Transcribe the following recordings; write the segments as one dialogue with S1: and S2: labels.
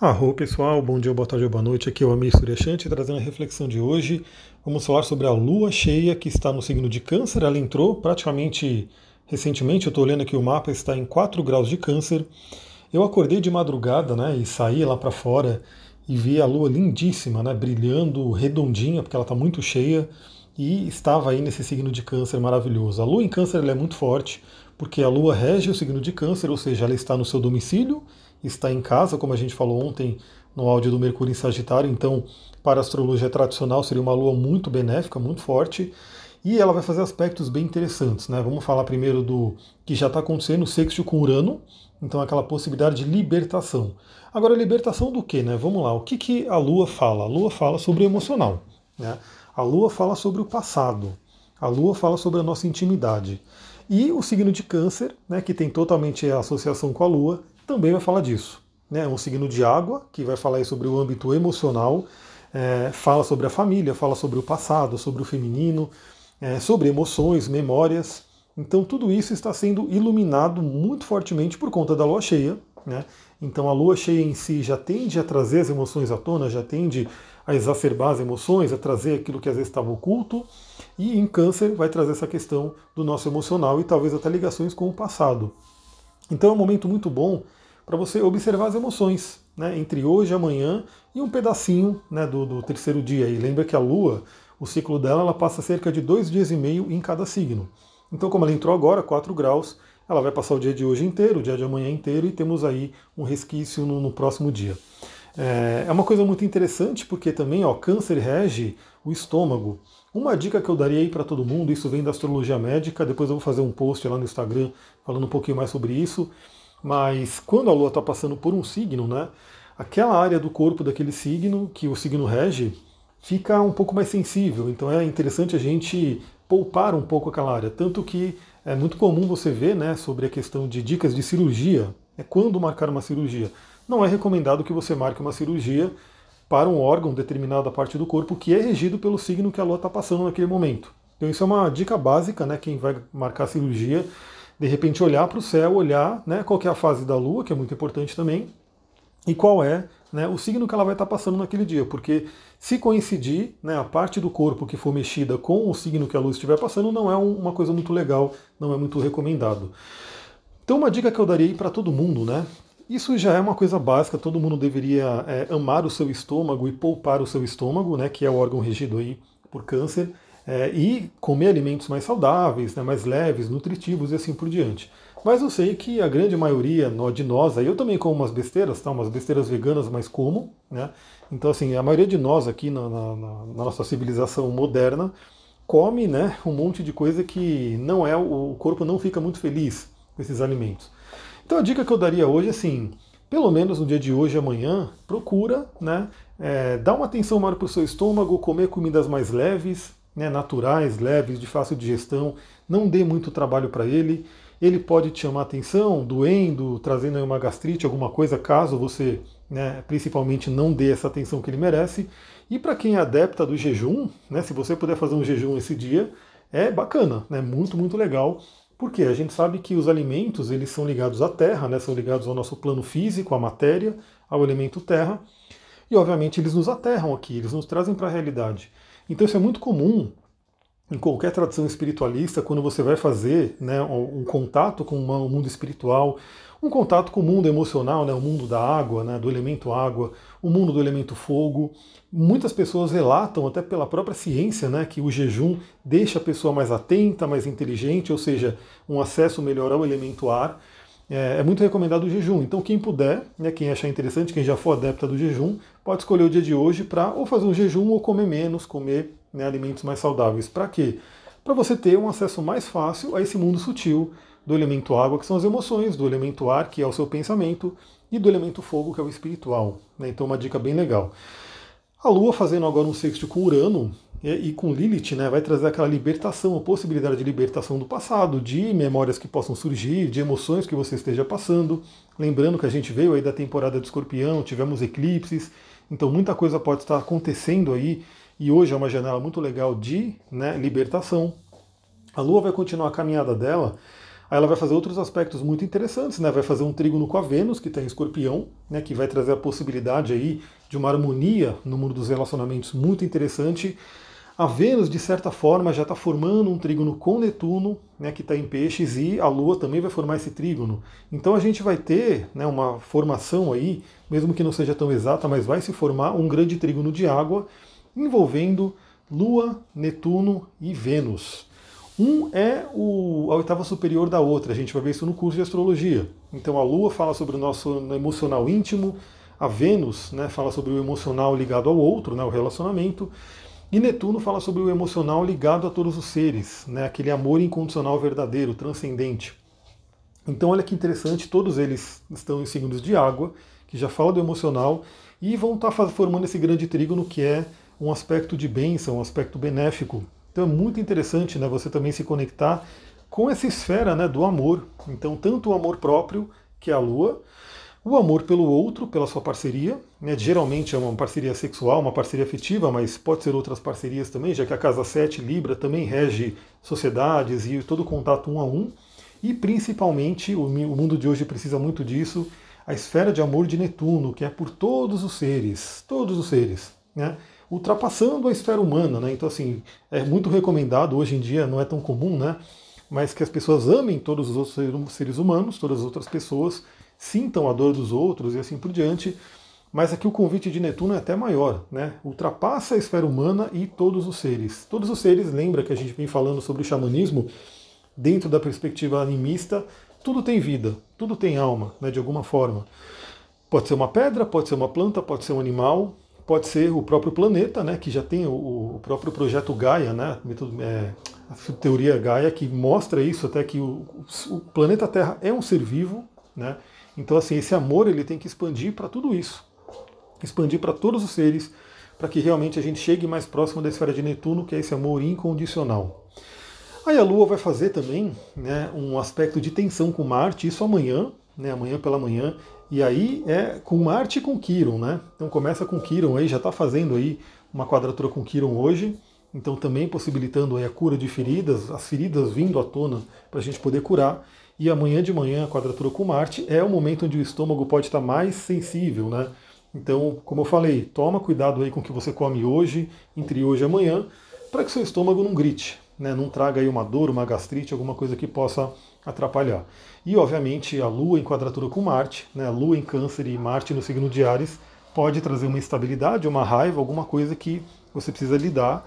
S1: Arro pessoal, bom dia, boa tarde boa noite. Aqui é o Amir Suryashanti trazendo a reflexão de hoje. Vamos falar sobre a lua cheia que está no signo de Câncer. Ela entrou praticamente recentemente. Eu estou olhando aqui o mapa, está em 4 graus de Câncer. Eu acordei de madrugada né, e saí lá para fora e vi a lua lindíssima, né, brilhando, redondinha, porque ela está muito cheia e estava aí nesse signo de Câncer maravilhoso. A lua em Câncer é muito forte porque a lua rege o signo de Câncer, ou seja, ela está no seu domicílio está em casa, como a gente falou ontem no áudio do Mercúrio em Sagitário, então para a astrologia tradicional seria uma lua muito benéfica, muito forte, e ela vai fazer aspectos bem interessantes. Né? Vamos falar primeiro do que já está acontecendo, o sexto com Urano, então aquela possibilidade de libertação. Agora, libertação do que? Né? Vamos lá, o que, que a Lua fala? A Lua fala sobre o emocional. Né? A Lua fala sobre o passado. A Lua fala sobre a nossa intimidade. E o signo de Câncer, né, que tem totalmente a associação com a Lua, também vai falar disso. Né? Um signo de água, que vai falar sobre o âmbito emocional, é, fala sobre a família, fala sobre o passado, sobre o feminino, é, sobre emoções, memórias. Então tudo isso está sendo iluminado muito fortemente por conta da lua cheia. Né? Então a lua cheia em si já tende a trazer as emoções à tona, já tende a exacerbar as emoções, a trazer aquilo que às vezes estava oculto. E em câncer vai trazer essa questão do nosso emocional e talvez até ligações com o passado. Então é um momento muito bom para você observar as emoções, né, entre hoje e amanhã e um pedacinho né, do, do, terceiro dia. E lembra que a Lua, o ciclo dela, ela passa cerca de dois dias e meio em cada signo. Então, como ela entrou agora, 4 graus, ela vai passar o dia de hoje inteiro, o dia de amanhã inteiro, e temos aí um resquício no, no próximo dia. É, é uma coisa muito interessante porque também ó, câncer rege o estômago. Uma dica que eu daria aí para todo mundo, isso vem da astrologia médica, depois eu vou fazer um post lá no Instagram falando um pouquinho mais sobre isso, mas quando a Lua está passando por um signo, né, aquela área do corpo daquele signo, que o signo rege, fica um pouco mais sensível. Então é interessante a gente poupar um pouco aquela área. Tanto que é muito comum você ver né, sobre a questão de dicas de cirurgia, é quando marcar uma cirurgia. Não é recomendado que você marque uma cirurgia para um órgão determinado da parte do corpo que é regido pelo signo que a Lua está passando naquele momento. Então isso é uma dica básica, né? Quem vai marcar cirurgia, de repente olhar para o céu, olhar né, qual é a fase da Lua, que é muito importante também, e qual é né, o signo que ela vai estar tá passando naquele dia, porque se coincidir né, a parte do corpo que for mexida com o signo que a Lua estiver passando, não é uma coisa muito legal, não é muito recomendado. Então uma dica que eu daria para todo mundo, né? Isso já é uma coisa básica, todo mundo deveria é, amar o seu estômago e poupar o seu estômago, né, que é o órgão regido aí por câncer, é, e comer alimentos mais saudáveis, né, mais leves, nutritivos e assim por diante. Mas eu sei que a grande maioria de nós, eu também como umas besteiras, tá, umas besteiras veganas, mas como, né? Então assim, a maioria de nós aqui na, na, na nossa civilização moderna come, né, um monte de coisa que não é o corpo não fica muito feliz com esses alimentos. Então a dica que eu daria hoje assim, pelo menos no dia de hoje e amanhã, procura né, é, dar uma atenção maior para o seu estômago, comer comidas mais leves, né, naturais, leves, de fácil digestão, não dê muito trabalho para ele. Ele pode te chamar atenção, doendo, trazendo uma gastrite, alguma coisa, caso você né, principalmente não dê essa atenção que ele merece. E para quem é adepta do jejum, né, se você puder fazer um jejum esse dia, é bacana, né, muito, muito legal. Porque a gente sabe que os alimentos eles são ligados à terra, né? são ligados ao nosso plano físico, à matéria, ao elemento terra, e obviamente eles nos aterram aqui, eles nos trazem para a realidade. Então isso é muito comum em qualquer tradição espiritualista, quando você vai fazer né, um contato com o mundo espiritual, um contato com o mundo emocional, né, o mundo da água, né, do elemento água, o mundo do elemento fogo. Muitas pessoas relatam, até pela própria ciência, né, que o jejum deixa a pessoa mais atenta, mais inteligente, ou seja, um acesso melhor ao elemento ar. É, é muito recomendado o jejum. Então, quem puder, né, quem achar interessante, quem já for adepta do jejum, pode escolher o dia de hoje para ou fazer um jejum ou comer menos, comer né, alimentos mais saudáveis. Para quê? Para você ter um acesso mais fácil a esse mundo sutil do elemento água, que são as emoções, do elemento ar, que é o seu pensamento, e do elemento fogo, que é o espiritual. Né? Então, uma dica bem legal. A Lua fazendo agora um sexto com Urano e, com Lilith, né, vai trazer aquela libertação, a possibilidade de libertação do passado, de memórias que possam surgir, de emoções que você esteja passando. Lembrando que a gente veio aí da temporada de Escorpião, tivemos eclipses, então muita coisa pode estar acontecendo aí e hoje é uma janela muito legal de né, libertação. A Lua vai continuar a caminhada dela Aí ela vai fazer outros aspectos muito interessantes, né? Vai fazer um trígono com a Vênus, que está em escorpião, né? que vai trazer a possibilidade aí de uma harmonia no mundo dos relacionamentos muito interessante. A Vênus, de certa forma, já está formando um trígono com Netuno, né, que está em peixes, e a Lua também vai formar esse trígono. Então a gente vai ter né, uma formação aí, mesmo que não seja tão exata, mas vai se formar um grande trígono de água envolvendo Lua, Netuno e Vênus. Um é o, a oitava superior da outra, a gente vai ver isso no curso de astrologia. Então a Lua fala sobre o nosso emocional íntimo, a Vênus né, fala sobre o emocional ligado ao outro, né, o relacionamento, e Netuno fala sobre o emocional ligado a todos os seres, né, aquele amor incondicional verdadeiro, transcendente. Então olha que interessante, todos eles estão em signos de água, que já fala do emocional, e vão estar tá formando esse grande trígono que é um aspecto de bênção, um aspecto benéfico. Então é muito interessante né, você também se conectar com essa esfera né, do amor. Então, tanto o amor próprio, que é a lua, o amor pelo outro, pela sua parceria, né, geralmente é uma parceria sexual, uma parceria afetiva, mas pode ser outras parcerias também, já que a casa 7 Libra também rege sociedades e todo contato um a um. E principalmente, o mundo de hoje precisa muito disso, a esfera de amor de Netuno, que é por todos os seres, todos os seres. Né? Ultrapassando a esfera humana, né? Então, assim, é muito recomendado, hoje em dia não é tão comum, né? Mas que as pessoas amem todos os outros seres humanos, todas as outras pessoas, sintam a dor dos outros e assim por diante. Mas aqui o convite de Netuno é até maior, né? Ultrapassa a esfera humana e todos os seres. Todos os seres, lembra que a gente vem falando sobre o xamanismo, dentro da perspectiva animista, tudo tem vida, tudo tem alma, né, de alguma forma. Pode ser uma pedra, pode ser uma planta, pode ser um animal, pode ser o próprio planeta, né, que já tem o, o próprio projeto Gaia, né, é, a teoria Gaia, que mostra isso até que o, o, planeta Terra é um ser vivo, né, então assim esse amor ele tem que expandir para tudo isso, expandir para todos os seres, para que realmente a gente chegue mais próximo da esfera de Netuno, que é esse amor incondicional. Aí a Lua vai fazer também né, um aspecto de tensão com Marte, isso amanhã, né, amanhã pela manhã, e aí é com Marte e com Quiron, né? Então começa com Quiron aí, já está fazendo aí uma quadratura com Quiron hoje, então também possibilitando aí a cura de feridas, as feridas vindo à tona para a gente poder curar. E amanhã de manhã a quadratura com Marte é o momento onde o estômago pode estar mais sensível, né? Então, como eu falei, toma cuidado aí com o que você come hoje, entre hoje e amanhã, para que seu estômago não grite, né? Não traga aí uma dor, uma gastrite, alguma coisa que possa atrapalhar. E, obviamente, a Lua em quadratura com Marte, né, Lua em Câncer e Marte no signo de Ares, pode trazer uma instabilidade, uma raiva, alguma coisa que você precisa lidar.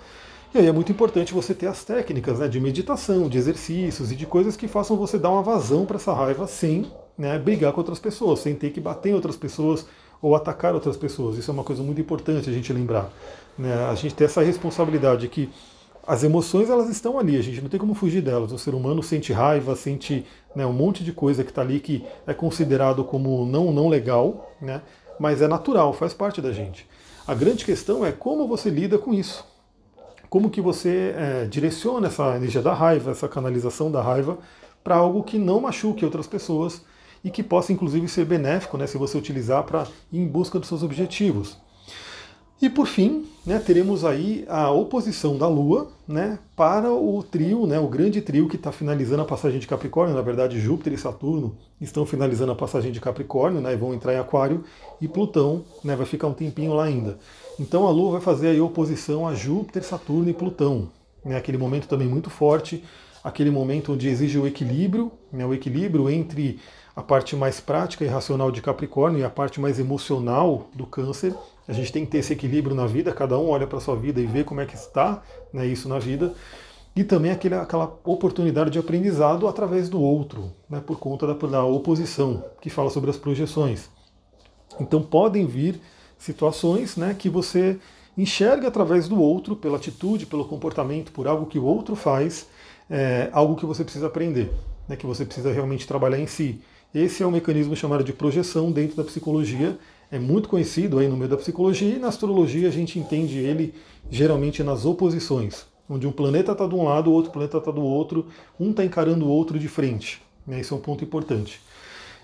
S1: E aí é muito importante você ter as técnicas né, de meditação, de exercícios e de coisas que façam você dar uma vazão para essa raiva sem né, brigar com outras pessoas, sem ter que bater em outras pessoas ou atacar outras pessoas. Isso é uma coisa muito importante a gente lembrar. Né? A gente ter essa responsabilidade que as emoções elas estão ali, a gente não tem como fugir delas. O ser humano sente raiva, sente né, um monte de coisa que está ali que é considerado como não, não legal, né, mas é natural, faz parte da gente. A grande questão é como você lida com isso. Como que você é, direciona essa energia da raiva, essa canalização da raiva, para algo que não machuque outras pessoas e que possa inclusive ser benéfico né, se você utilizar para em busca dos seus objetivos. E por fim, né, teremos aí a oposição da Lua né, para o trio, né, o grande trio que está finalizando a passagem de Capricórnio. Na verdade, Júpiter e Saturno estão finalizando a passagem de Capricórnio né, e vão entrar em Aquário, e Plutão né, vai ficar um tempinho lá ainda. Então a Lua vai fazer aí oposição a Júpiter, Saturno e Plutão. Né, aquele momento também muito forte, aquele momento onde exige o equilíbrio, né, o equilíbrio entre a parte mais prática e racional de Capricórnio e a parte mais emocional do Câncer. A gente tem que ter esse equilíbrio na vida, cada um olha para a sua vida e vê como é que está né, isso na vida. E também aquele, aquela oportunidade de aprendizado através do outro, né, por conta da, da oposição, que fala sobre as projeções. Então podem vir situações né, que você enxerga através do outro, pela atitude, pelo comportamento, por algo que o outro faz, é, algo que você precisa aprender, né, que você precisa realmente trabalhar em si. Esse é o um mecanismo chamado de projeção dentro da psicologia. É muito conhecido aí no meio da psicologia e na astrologia a gente entende ele geralmente nas oposições, onde um planeta está de um lado, o outro planeta está do outro, um está encarando o outro de frente. Né? Esse é um ponto importante.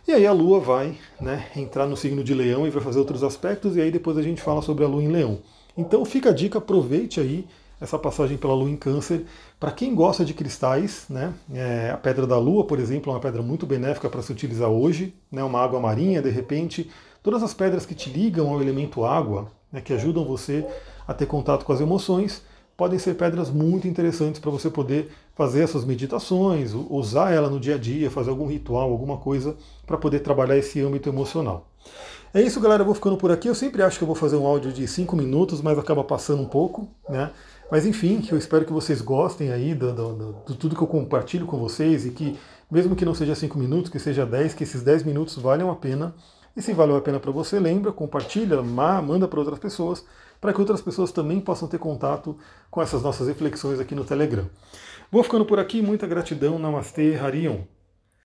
S1: E aí a Lua vai né, entrar no signo de Leão e vai fazer outros aspectos, e aí depois a gente fala sobre a Lua em Leão. Então fica a dica, aproveite aí essa passagem pela Lua em Câncer. Para quem gosta de cristais, né, é, a pedra da Lua, por exemplo, é uma pedra muito benéfica para se utilizar hoje, né, uma água marinha, de repente. Todas as pedras que te ligam ao elemento água, né, que ajudam você a ter contato com as emoções, podem ser pedras muito interessantes para você poder fazer essas meditações, usar ela no dia a dia, fazer algum ritual, alguma coisa para poder trabalhar esse âmbito emocional. É isso, galera. Eu vou ficando por aqui. Eu sempre acho que eu vou fazer um áudio de 5 minutos, mas acaba passando um pouco, né? Mas enfim, eu espero que vocês gostem aí do, do, do, do tudo que eu compartilho com vocês e que, mesmo que não seja 5 minutos, que seja 10, que esses 10 minutos valham a pena. E se valeu a pena para você, lembra, compartilha, manda para outras pessoas, para que outras pessoas também possam ter contato com essas nossas reflexões aqui no Telegram. Vou ficando por aqui, muita gratidão, Namastê, Harion.